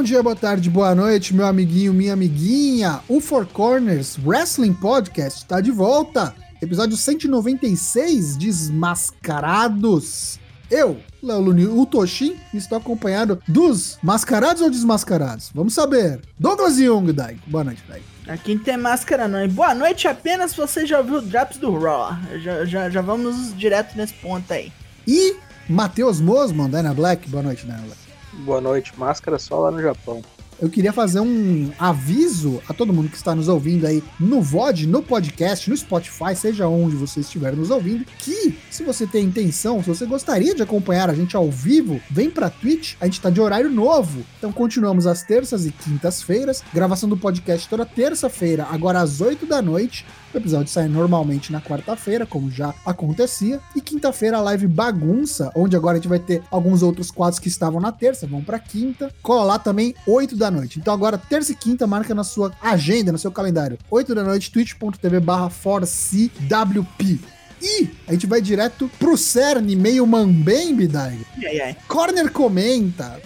Bom dia, boa tarde, boa noite, meu amiguinho, minha amiguinha. O Four Corners Wrestling Podcast está de volta. Episódio 196, Desmascarados. Eu, Léo Luni, o Toshin, estou acompanhado dos mascarados ou desmascarados? Vamos saber. Douglas Young, Dai. Boa noite, Dai. Aqui não tem máscara não. E boa noite apenas você já ouviu o Drops do Raw. Já, já, já vamos direto nesse ponto aí. E Matheus Mosman, Dana Black. Boa noite, Dana Black. Boa noite, máscara só lá no Japão. Eu queria fazer um aviso a todo mundo que está nos ouvindo aí no VOD, no podcast, no Spotify, seja onde você estiver nos ouvindo, que se você tem intenção, se você gostaria de acompanhar a gente ao vivo, vem pra Twitch, a gente tá de horário novo. Então continuamos às terças e quintas-feiras, gravação do podcast toda terça-feira, agora às 8 da noite. O episódio sai normalmente na quarta-feira, como já acontecia. E quinta-feira a live bagunça, onde agora a gente vai ter alguns outros quadros que estavam na terça, vão pra quinta. Cola lá também, 8 da noite. Então agora, terça e quinta, marca na sua agenda, no seu calendário. 8 da noite, twitch.tv barra forcewp. E a gente vai direto pro CERN, meio mambembe, Dai. Ai, ai. Corner comenta.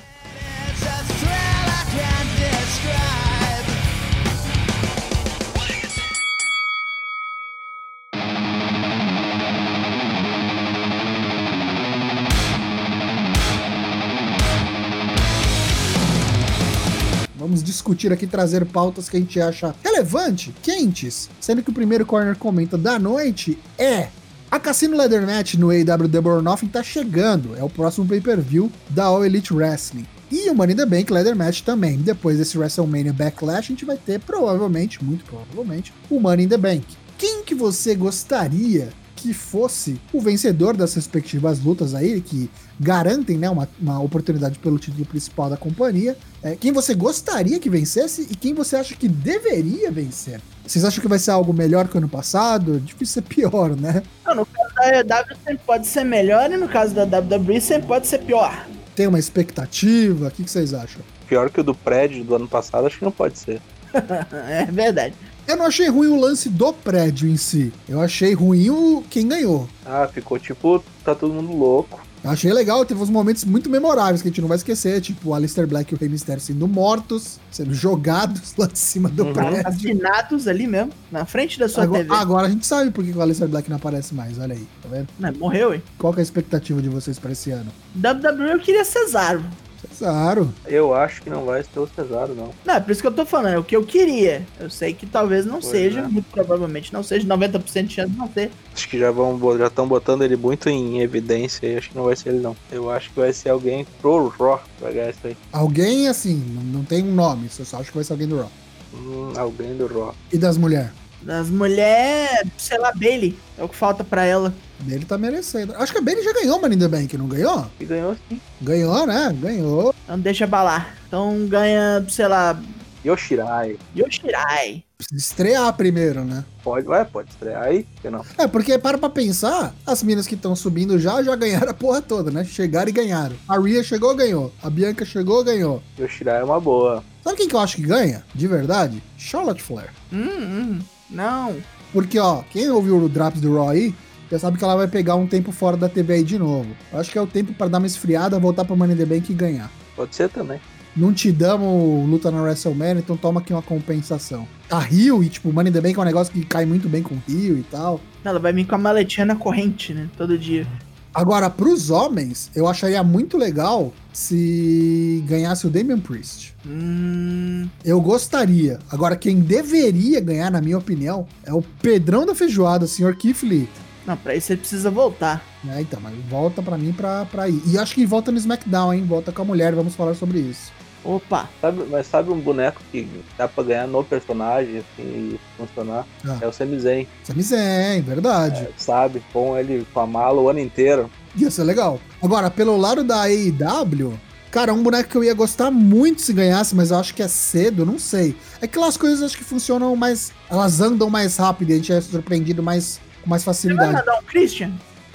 Vamos discutir aqui, trazer pautas que a gente acha relevante, quentes. Sendo que o primeiro corner comenta da noite é a Cassino Leather Match no AEW or Nothing tá chegando. É o próximo pay-per-view da All Elite Wrestling. E o Money in the Bank Leather Match também. Depois desse WrestleMania Backlash, a gente vai ter provavelmente, muito provavelmente, o Money in the Bank. Quem que você gostaria que fosse o vencedor das respectivas lutas aí, que garantem né, uma, uma oportunidade pelo título principal da companhia. É, quem você gostaria que vencesse e quem você acha que deveria vencer. Vocês acham que vai ser algo melhor que o ano passado? Difícil ser pior, né? Não, no caso da EW sempre pode ser melhor e no caso da WWE sempre pode ser pior. Tem uma expectativa? O que, que vocês acham? Pior que o do prédio do ano passado, acho que não pode ser. é verdade. Eu não achei ruim o lance do prédio em si. Eu achei ruim o quem ganhou. Ah, ficou tipo, tá todo mundo louco. Eu achei legal, teve uns momentos muito memoráveis que a gente não vai esquecer, tipo o Alistair Black e o Rey Mysterio sendo mortos, sendo jogados lá de cima do Uhum. prédio. Assinados ali mesmo, na frente da sua Agora, TV. agora a gente sabe por que o Alistair Black não aparece mais, olha aí, tá vendo? Não, morreu, hein? Qual que é a expectativa de vocês pra esse ano? WWE eu queria Cesaro. Cesaro. Eu acho que não vai ser o Cesaro, não. Não, é por isso que eu tô falando, é o que eu queria. Eu sei que talvez não Pois seja, é. muito provavelmente não seja, 90% de chance de não ser. Acho que já vão já estão botando ele muito em evidência e acho que não vai ser ele, não. Eu acho que vai ser alguém pro Raw que vai ganhar isso aí. Alguém assim, não, tem um nome, você só acha que vai ser alguém do Raw. Hum, alguém do Raw. E das mulheres? Das mulheres, sei lá, Bailey, é o que falta pra ela. Ele tá merecendo. Acho que a Bailey já ganhou Money in the Bank, não ganhou? E ganhou sim. Ganhou, né? Ganhou. Não deixa balar. Então ganha, sei lá, Yoshirai. Yoshirai. Precisa estrear primeiro, né? Pode, vai, pode estrear aí, não? É, porque para pra pensar, as minas que estão subindo já, já ganharam a porra toda, né? Chegaram e ganharam. A Rhea chegou, ganhou. A Bianca chegou, ganhou. Yoshirai é uma boa. Sabe quem que eu acho que ganha? De verdade? Charlotte Flair. Hum, hum, não. Porque, ó, quem ouviu o Drops do Raw aí, já sabe que ela vai pegar um tempo fora da TV aí de novo. Eu acho que é o tempo para dar uma esfriada, voltar pra Money the Bank e ganhar. Pode ser também. Não te damos luta na WrestleMania, então toma aqui uma compensação. A Rio, e tipo, Money the Bank é um negócio que cai muito bem com o Rio e tal. Ela vai vir com a maletinha na corrente, né? Todo dia. Agora, pros homens, eu acharia muito legal se ganhasse o Damian Priest. Hum. Eu gostaria. Agora, quem deveria ganhar, na minha opinião, é o Pedrão da Feijoada, o senhor Keith Lee. Não, pra isso você precisa voltar. É, então, mas volta pra mim pra, pra ir. E acho que volta no SmackDown, hein? Volta com a mulher, vamos falar sobre isso. Opa. Sabe, mas sabe um boneco que dá pra ganhar no personagem assim, e funcionar? Ah. É o Sami Zayn. Sami Zayn, verdade. É, sabe? Com ele com a mala o ano inteiro. Ia ser legal. Agora, pelo lado da AEW, cara, um boneco que eu ia gostar muito se ganhasse, mas eu acho que é cedo, não sei. É que aquelas coisas acho que funcionam mais. Elas andam mais rápido e a gente é surpreendido mais, com mais Você vai facilidade. mandar um Christian?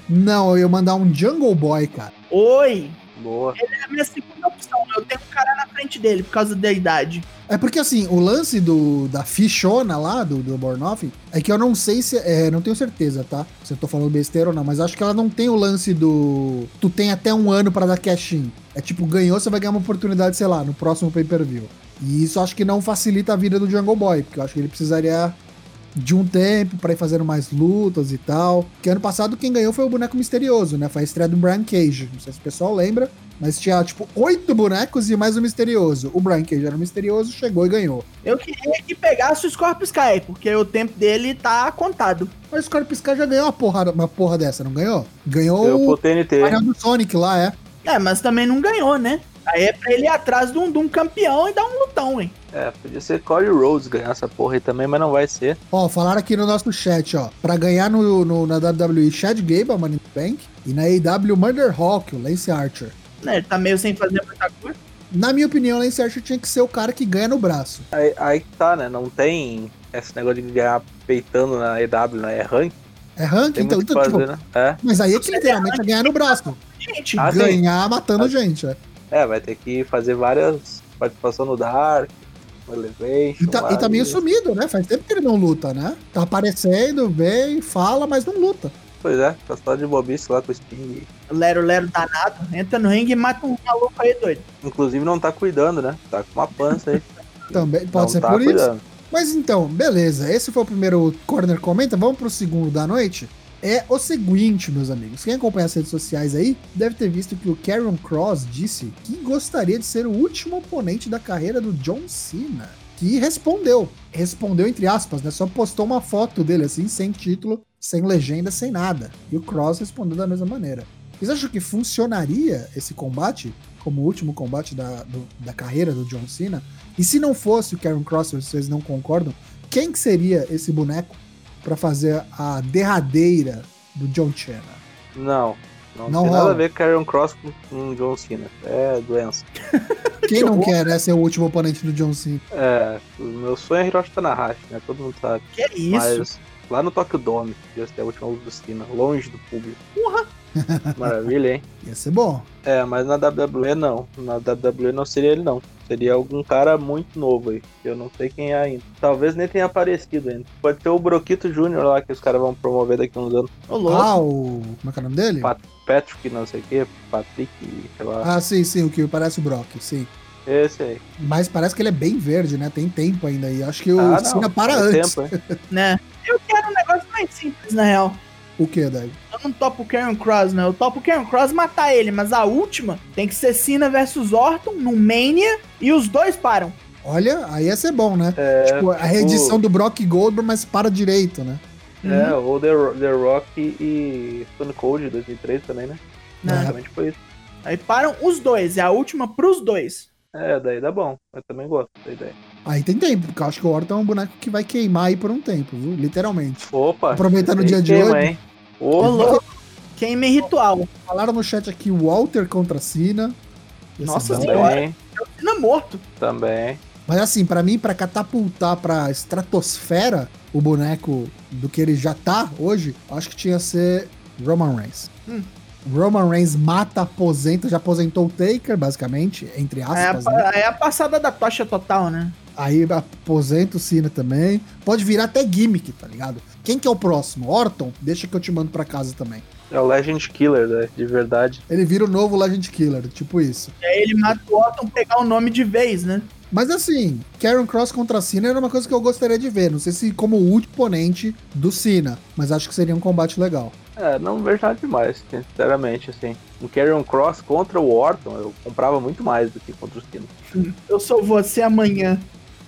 Não, eu ia mandar um Jungle Boy, cara. Oi. Boa. Ele é a minha segunda opção. Eu tenho um cara na frente dele por causa da idade. É porque assim, o lance do, da fichona lá, do, do Bornoff, é que eu não sei se. É, não tenho certeza, tá? Se eu tô falando besteira ou não, mas acho que ela não tem o lance do. Tu tem até um ano pra dar cash in. É tipo, ganhou, você vai ganhar uma oportunidade, sei lá, no próximo pay-per-view. E isso acho que não facilita a vida do Jungle Boy, porque eu acho que ele precisaria de um tempo pra ir fazendo mais lutas e tal. Que ano passado quem ganhou foi o boneco misterioso, né? Foi a estreia do Brian Cage. Não sei se o pessoal lembra, mas tinha tipo oito bonecos e mais o misterioso. O Brian Cage era o misterioso, chegou e ganhou. Eu queria que pegasse o Scorpio Sky, porque o tempo dele tá contado. Mas o Scorpio Sky já ganhou uma porra, uma porra dessa, não ganhou? Ganhou Eu o TNT. do Sonic lá, é. É, mas também não ganhou, né? Aí é pra ele ir atrás de um, de um campeão e dar um lutão, hein? É, podia ser Cody Rhodes ganhar essa porra aí também, mas não vai ser. Ó, falaram aqui no nosso chat, ó. Pra ganhar no, no- na WWE, Chad Gable, Money in the Bank. E na AEW, Murder Hawk, o Lance Archer. Né, Ele tá meio sem fazer muita coisa. Na minha opinião, o Lance Archer tinha que ser o cara que ganha no braço. Aí, aí que tá, né? Não tem esse negócio de ganhar peitando na EW, né? É rank. É ranking, Tem então, então, fazer, tipo, né? É. mas aí é que literalmente é ganhar no braço. Gente, Ah, sim. ganhar matando gente, é. É, vai ter que fazer várias participações no Dark, no Elevation. E tá, lá, e tá meio e- sumido, né? Faz tempo que ele não luta, né? Tá aparecendo, vem, fala, mas não luta. Pois é, tá só de bobice lá com o Sting. Lero Lero danado, entra no ringue e mata um maluco aí doido. Inclusive não tá cuidando, né? Tá com uma pança aí. Também pode não ser tá por isso. cuidando. Mas então, beleza. Esse foi o primeiro Corner Comenta. Vamos pro segundo da noite. É o seguinte, meus amigos. Quem acompanha as redes sociais aí deve ter visto que o Karrion Cross disse que gostaria de ser o último oponente da carreira do John Cena. Que respondeu. Respondeu entre aspas, né? Só postou uma foto dele assim, sem título, sem legenda, sem nada. E o Cross respondeu da mesma maneira. Vocês acham que funcionaria esse combate como o último combate da, do- da carreira do John Cena? E se não fosse o Karen Cross, vocês não concordam, quem que seria esse boneco pra fazer a derradeira do John Cena? Não. Não, Não tem nada rola. a ver com Karrion Cross com, com John Cena. É doença. Quem não quer né, ser o último oponente do John Cena? É, o meu sonho é Hiroshi Tanahashi, né? Todo mundo sabe. Que é isso? Mas lá no Tokyo Dome, ia ser a última luta do Cena, longe do público. Maravilha, hein? Ia ser bom. É, mas na WWE não. Na WWE não seria ele não. Seria algum cara muito novo aí. Eu não sei quem é ainda. Talvez nem tenha aparecido ainda. Pode ter o Broquito Jr. lá que os caras vão promover daqui a uns anos. Ô, louco. Ah, o. Como é que é o nome dele? Pat- Patrick, não sei o que, Patrick, sei lá. Ah, sim, sim, o que parece o Brock, sim. Esse aí. Mas parece que ele é bem verde, né? Tem tempo ainda aí. Acho que o Ah, Cena para antes. tempo? Né? Eu quero um negócio mais simples, na real. O que, Dave? Eu não topo o Karen Cross, né? Eu topo o Karen Cross matar ele, mas a última tem que ser Cena versus Orton no Mania e os dois param. Olha, aí ia ser bom, né? É, tipo, a reedição do Brock Goldberg, mas para direito, né? é, o The, Ro- The Rock e Stone Cold 2003 também, né? Né? Basicamente foi isso. Aí param os dois, é a última pros dois. É, daí dá bom. Eu também gosto da ideia. Aí tem tempo, porque eu acho que o Orton é um boneco que vai queimar aí por um tempo, viu? Literalmente. Opa! Aproveitando o dia aí de queima, hoje. hein? Ô, louco. Queima em ritual. Falaram no chat aqui Walter contra Cena. Nossa bom. Senhora. Também, Cena morto. também. Mas assim, pra mim, pra catapultar pra estratosfera o boneco do que ele já tá hoje, acho que tinha que ser Roman Reigns. Hum. Roman Reigns mata, aposenta, já aposentou o Taker, basicamente, entre Aí É a, aspas, né? aí a passada da tocha total, né? Aí aposenta o Cena também. Pode virar até gimmick, tá ligado? Quem que é o próximo? Orton? Deixa que eu te mando pra casa também. É o Legend Killer, né? De verdade. Ele vira o novo Legend Killer, tipo isso. E aí ele mata o Orton pegar o nome de vez, né? Mas assim, Karen Cross contra Cena era uma coisa que eu gostaria de ver. Não sei se como o último oponente do Cena, mas acho que seria um combate legal. É, não vejo nada demais, sinceramente, assim. Um Carrion Cross contra o Orton, eu comprava muito mais do que contra o Cena. Eu sou você amanhã.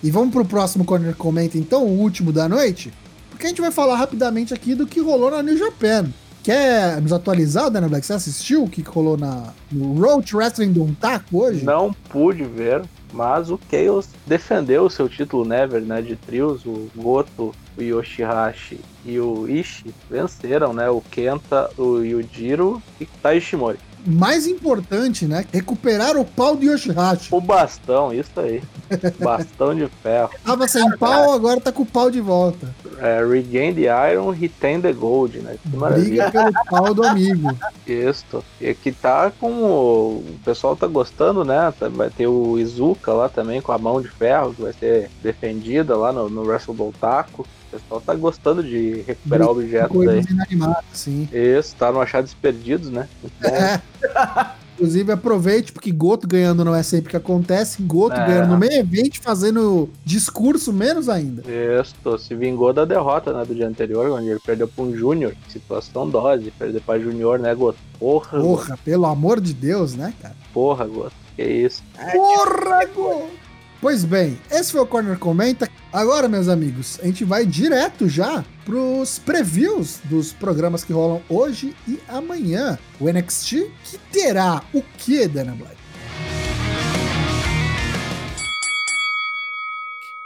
E vamos pro próximo Corner Comenta, então, o último da noite? Porque a gente vai falar rapidamente aqui do que rolou na New Japan. Quer nos atualizar, Dana Black? Você assistiu o que rolou na, no Road Wrestling do Taco hoje? Não pude ver, mas o Chaos defendeu o seu título Never, né, de trios. O Goto, o Yoshihashi e o Ishii venceram, né, o Kenta, o Yujiro e Taishimori. Mais importante, né? Recuperar o pau do Yoshihashi. O bastão, isso aí. Bastão de ferro. Tava sem pau, agora tá com o pau de volta. É, regain the Iron, retain the Gold, né? Que maravilha. Briga pelo pau do amigo. Isso. E que tá com. O, o pessoal tá gostando, né? Tá- Vai ter o Izuka lá também com a mão de ferro, que vai ser defendida lá no, no Wrestle Taco. O pessoal tá gostando de recuperar objetos aí. Inanimadas, sim. Isso, tá no achados perdidos, né? Bom. É. Inclusive, aproveite, porque Goto ganhando não é sempre que acontece. Goto É. ganhando no meio evento, fazendo discurso menos ainda. Isso, se vingou da derrota né, do dia anterior, onde ele perdeu pra um Júnior. Situação dose, perder pra Júnior, né, Goto? Porra, Goto. Porra, pelo amor de Deus, né, cara? Porra, Goto. Que isso. Porra, Goto! Pois bem, esse foi o Corner Comenta. Agora, meus amigos, a gente vai direto já pros previews dos programas que rolam hoje e amanhã. O NXT, que terá o que, Dana Black?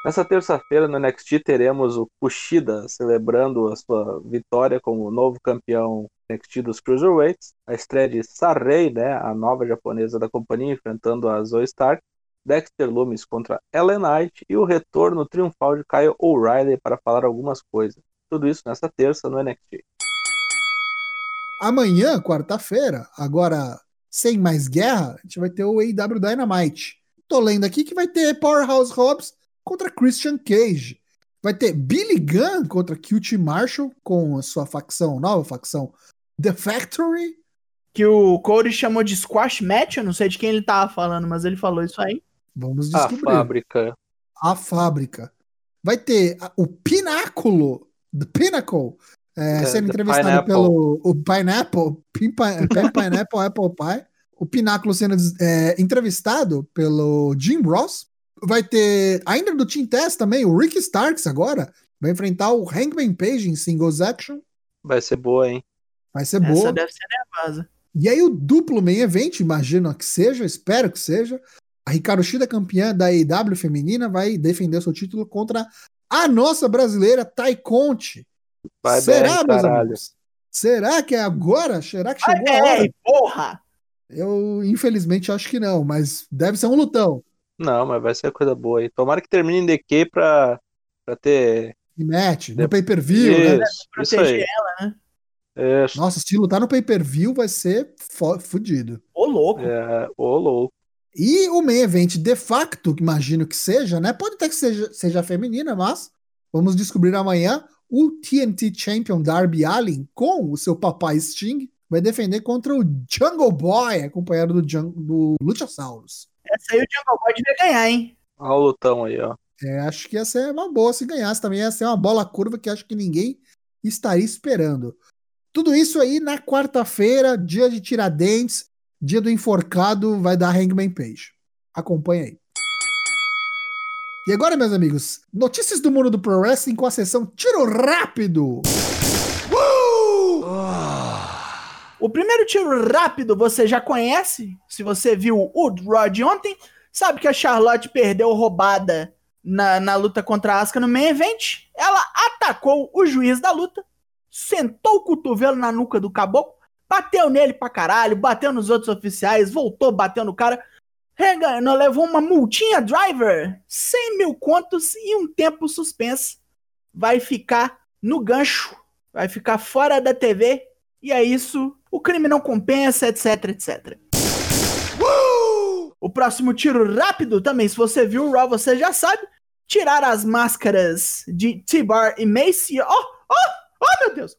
Nessa terça-feira no NXT teremos o Kushida celebrando a sua vitória como novo campeão NXT dos Cruiserweights. A estreia de Sarrei, né, a nova japonesa da companhia, enfrentando a Zoe Stark. Dexter Lumis contra Ellen Knight e o retorno triunfal de Kyle O'Reilly para falar algumas coisas. Tudo isso nessa terça no NXT. Amanhã, quarta-feira, agora sem mais guerra, a gente vai ter o AEW Dynamite. Tô lendo aqui que vai ter Powerhouse Hobbs contra Christian Cage. Vai ter Billy Gunn contra QT Marshall com a sua facção, nova facção, The Factory. Que o Cody chamou de squash match, eu não sei de quem ele tava falando, mas ele falou isso aí. Vamos A descobrir. fábrica. a fábrica. Vai ter a- o Pináculo, The Pinnacle, é, É, sendo entrevistado Pineapple. pelo o Pineapple, Pin, Pineapple Apple Pie. O Pináculo sendo é, entrevistado pelo Jim Ross. Vai ter, ainda do Team Test também, o Rick Starks agora. Vai enfrentar o Hangman Page em Singles Action. Vai ser boa, hein? Vai ser Essa boa. deve ser nervosa. E aí o duplo main event, imagino que seja, espero que seja. A Ricardo Shida, campeã da AEW feminina, vai defender seu título contra a nossa brasileira Tai Conte. Vai Será, bem, meus caralho. amigos? Será que é agora? Será que chegou a hora? é, porra! Eu, infelizmente, acho que não, mas deve ser um lutão. Não, mas vai ser coisa boa aí. Tomara que termine em DQ pra, pra ter. E match, no pay-per-view, né? Isso, Proteger aí. ela, né? Isso. Nossa, se lutar no pay-per-view vai ser fudido. Ô, louco. É, ô louco. E o main event de facto, que imagino que seja, né? Pode até que seja, seja feminina, mas vamos descobrir amanhã. O TNT Champion Darby Allin, com o seu papai Sting, vai defender contra o Jungle Boy, acompanhado do, Jun- do Luchasaurus. Essa aí o Jungle Boy devia ganhar, hein? Olha o lutão aí, ó. É, acho que ia ser uma boa se ganhasse também. Ia ser uma bola curva que acho que ninguém estaria esperando. Tudo isso aí na quarta-feira, dia de Tiradentes, dia do enforcado, vai dar Hangman Page. Acompanha aí. E agora, meus amigos, notícias do mundo do Pro Wrestling com a sessão Tiro Rápido. O primeiro tiro rápido você já conhece. Se você viu o Rod ontem, sabe que a Charlotte perdeu roubada na, na luta contra a Asuka no main event. Ela atacou o juiz da luta, sentou o cotovelo na nuca do caboclo, bateu nele pra caralho, bateu nos outros oficiais, voltou, bateu no cara. Reganhou, levou uma multinha driver, 100 mil contos e um tempo suspenso. Vai ficar no gancho, vai ficar fora da TV e é isso. O crime não compensa, etc, etc. O próximo tiro rápido também, se você viu o Raw, você já sabe. Tirar as máscaras de T-Bar e Macy. Oh, oh, oh, meu Deus!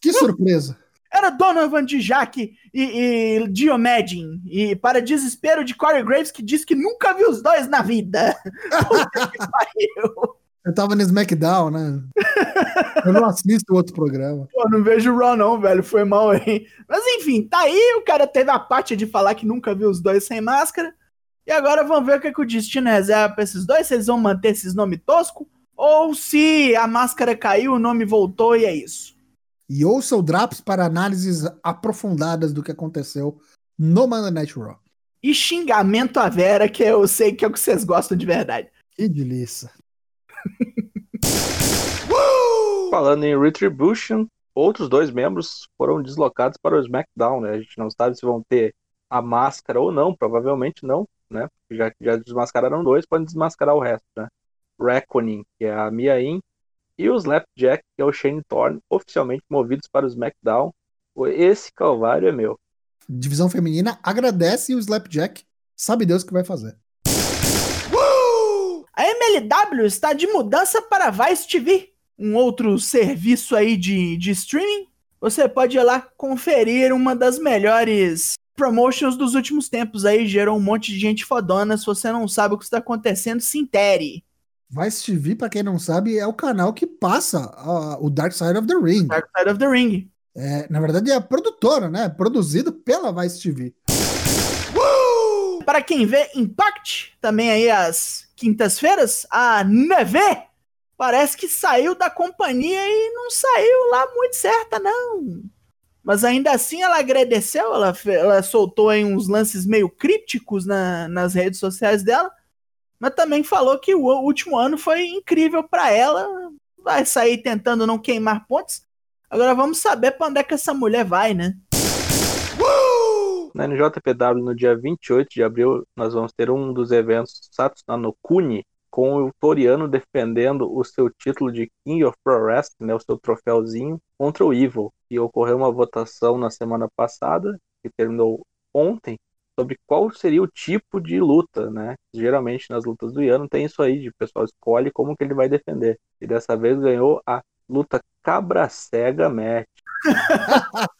Que surpresa. Era Donovan Dijak e, e Diomedin. E para desespero de Corey Graves, que disse que nunca viu os dois na vida. Puta que pariu. Eu tava no SmackDown, né? Eu não assisto outro programa. Pô, não vejo o Raw não, velho. Foi mal aí. Mas enfim, tá aí. O cara teve a parte de falar que nunca viu os dois sem máscara. E agora vamos ver o que, que o destino reserva pra esses dois. Se eles vão manter esses nomes toscos. Ou se a máscara caiu, o nome voltou e é isso. E ouça o Drops para análises aprofundadas do que aconteceu no Monday Night Raw. E xingamento à Vera, que eu sei que é o que vocês gostam de verdade. Que delícia. Falando em Retribution, outros dois membros foram deslocados para o SmackDown, né? A gente não sabe se vão ter a máscara ou não, provavelmente não, né? Já, já desmascararam dois, podem desmascarar o resto, né? Reckoning, que é a Mia Yim, e o Slapjack, que é o Shane Thorne, oficialmente movidos para o SmackDown. Esse calvário é meu. Divisão feminina agradece o Slapjack, sabe Deus o que vai fazer. A MLW está de mudança para Vice TV, um outro serviço aí de, de streaming. Você pode ir lá conferir uma das melhores promotions dos últimos tempos aí, gerou um monte de gente fodona. Se você não sabe o que está acontecendo, se intere. Vice TV, pra quem não sabe, é o canal que passa uh, o Dark Side of the Ring. Dark Side of the Ring. É, na verdade, é a produtora, né? Produzido pela Vice TV. Para quem vê Impact, também aí às quintas-feiras, a Neve parece que saiu da companhia e não saiu lá muito certa, não. Mas ainda assim ela agradeceu, ela, ela soltou aí uns lances meio crípticos na, nas redes sociais dela, mas também falou que o último ano foi incrível para ela, vai sair tentando não queimar pontes. Agora vamos saber para onde é que essa mulher vai, né? Na NJPW, no dia 28 de abril, nós vamos ter um dos eventos Satsuna no Kuni, com o Toriano defendendo o seu título de King of Pro Wrestling, né, o seu troféuzinho, contra o Evil. E ocorreu uma votação na semana passada, que terminou ontem, sobre qual seria o tipo de luta, né? Geralmente nas lutas do Iano tem isso aí, de o pessoal escolhe como que ele vai defender. E dessa vez ganhou a luta cabra cega match.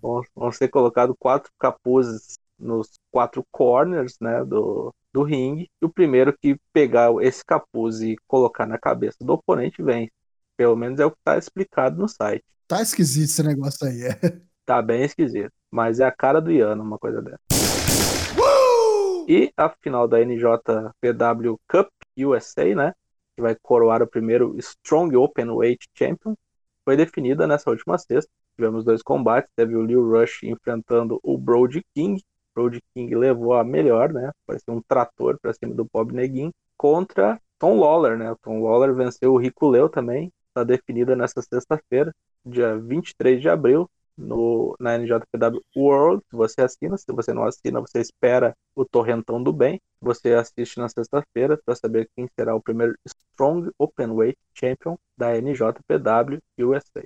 vão, vão ser colocados quatro capuzes nos quatro corners, né, do, do ringue. E o primeiro que pegar esse capuz e colocar na cabeça do oponente vence. Pelo menos é o que está explicado no site. Tá esquisito esse negócio aí, é. Tá bem esquisito. Mas é a cara do Iano, uma coisa dessa. E a final da NJPW Cup USA, né? Que vai coroar o primeiro Strong Open Weight Champion. Foi definida nessa última sexta. Tivemos dois combates. Teve o Lil Rush enfrentando o Brody King Road King levou a melhor, né? Parecia um trator para cima do Bob Neguin contra Tom Lawler, né? O Tom Lawler venceu o Rico Leo também. Está definida nessa sexta-feira, dia 23 de abril, no, na NJPW World. Você assina, se você não assina, você espera o Torrentão do Bem. Você assiste na sexta-feira para saber quem será o primeiro Strong Openweight Champion da NJPW USA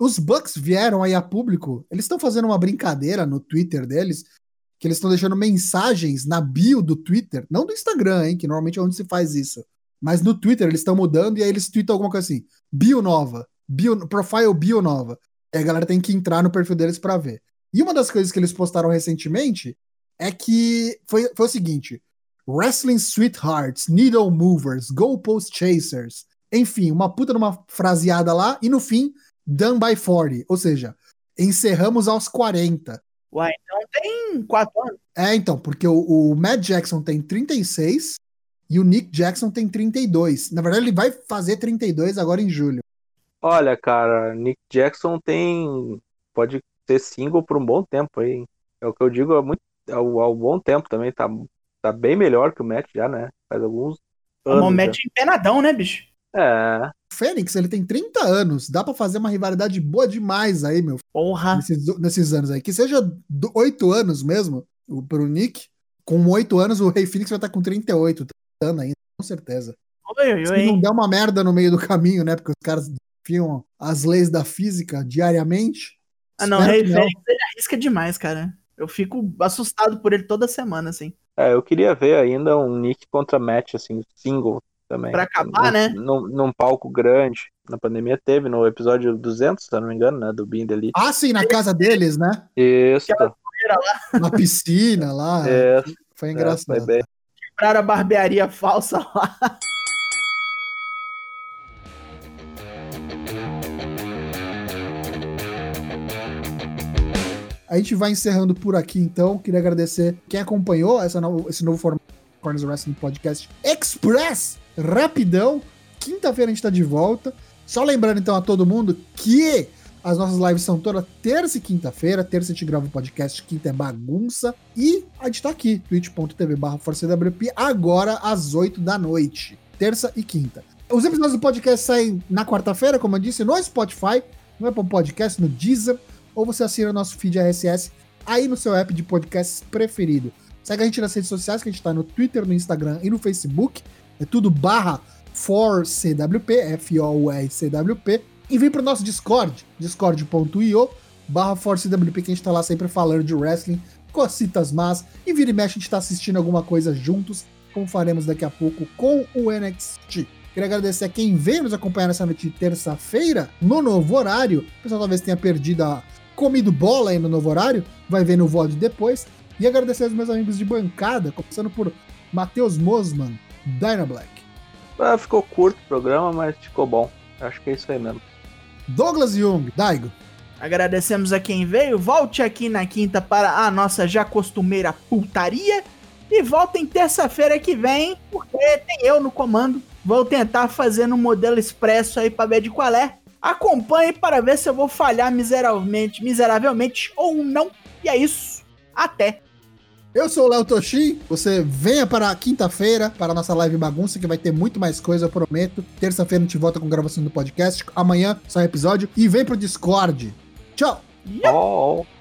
os Bucks vieram aí a público, eles estão fazendo uma brincadeira no Twitter deles, que eles estão deixando mensagens na bio do Twitter, não do Instagram, hein, que normalmente é onde se faz isso. Mas no Twitter eles estão mudando e aí eles tweetam alguma coisa assim: bio nova, bio, profile bio nova. E a galera tem que entrar no perfil deles para ver. E uma das coisas que eles postaram recentemente é que foi, foi o seguinte: Wrestling Sweethearts, Needle Movers, Goalpost Chasers. Enfim, uma puta numa fraseada lá, e no fim done by 40, ou seja, encerramos aos 40. Uai, então tem 4 anos. É, então, porque o, o Matt Jackson tem 36 e o Nick Jackson tem 32. Na verdade, ele vai fazer 32 agora em julho. Olha, cara, Nick Jackson tem. Pode ser single por um bom tempo aí. É o que eu digo há, muito, há um bom tempo também. Tá, tá bem melhor que o Matt já, né? Faz alguns. Anos. O Matt empenadão, né, bicho? É. Fênix, ele tem 30 anos. Dá para fazer uma rivalidade boa demais aí, meu. Porra. Nesses, nesses anos aí. Que seja 8 anos mesmo, pro Nick. Com 8 anos, o Rei Fênix vai estar tá com 38 anos ainda, com certeza. Oi, oi, Se não der uma merda no meio do caminho, né? Porque os caras enfiam as leis da física diariamente. Ah, não, Fênix ele arrisca demais, cara. Eu fico assustado por ele toda semana, assim. É, eu queria ver ainda um Nick contra Match, assim, single, também. Pra acabar, né? Num, num, palco grande. Na pandemia teve, no episódio 200, se eu não me engano, né? Do Bind ali. Ah, sim, na casa deles, né? Isso. Na piscina lá. É. Foi engraçado. É, foi bem. Quebraram a barbearia falsa lá. A gente vai encerrando por aqui, então. Queria agradecer quem acompanhou essa no, esse novo formato Corners Wrestling Podcast Express rapidão. Quinta-feira a gente tá de volta. Só lembrando então a todo mundo que as nossas lives são toda terça e quinta-feira. Terça a gente grava o podcast, quinta é bagunça. E a gente tá aqui, twitch.tv barra agora às 8 da noite. Terça e quinta. Os episódios do podcast saem na quarta-feira, como eu disse, no Spotify, no Apple Podcast, no Deezer, ou você assina nosso feed RSS aí no seu app de podcast preferido. Segue a gente nas redes sociais, que a gente tá no Twitter, no Instagram e no Facebook. É tudo barra FORCWP, F-O-U-R-C-W-P, e vem pro nosso Discord, discord.io barra ForceWP, que a gente tá lá sempre falando de wrestling, cocitas más, e vira e mexe a gente tá assistindo alguma coisa juntos, como faremos daqui a pouco com o NXT. Queria agradecer a quem veio nos acompanhar nessa noite de terça-feira, no novo horário. O pessoal talvez tenha perdido a comido bola aí no novo horário, vai ver no VOD depois. E agradecer aos meus amigos de bancada, começando por Matheus Mosman, Dyna Black. Ah, ficou curto o programa, mas ficou bom. Acho que é isso aí mesmo. Douglas Jung, Daigo. Agradecemos a quem veio. Volte aqui na quinta para a nossa já costumeira putaria. E voltem terça-feira que vem, porque tem eu no comando. Vou tentar fazer no modelo expresso aí para ver de qual é. Acompanhe para ver se eu vou falhar miseravelmente, miseravelmente ou não. E é isso. Até. Eu sou o Léo Toshin. Você venha para quinta-feira para a nossa live bagunça, que vai ter muito mais coisa, eu prometo. Terça-feira a gente volta com gravação do podcast. Amanhã sai episódio. E vem pro Discord. Tchau. Oh.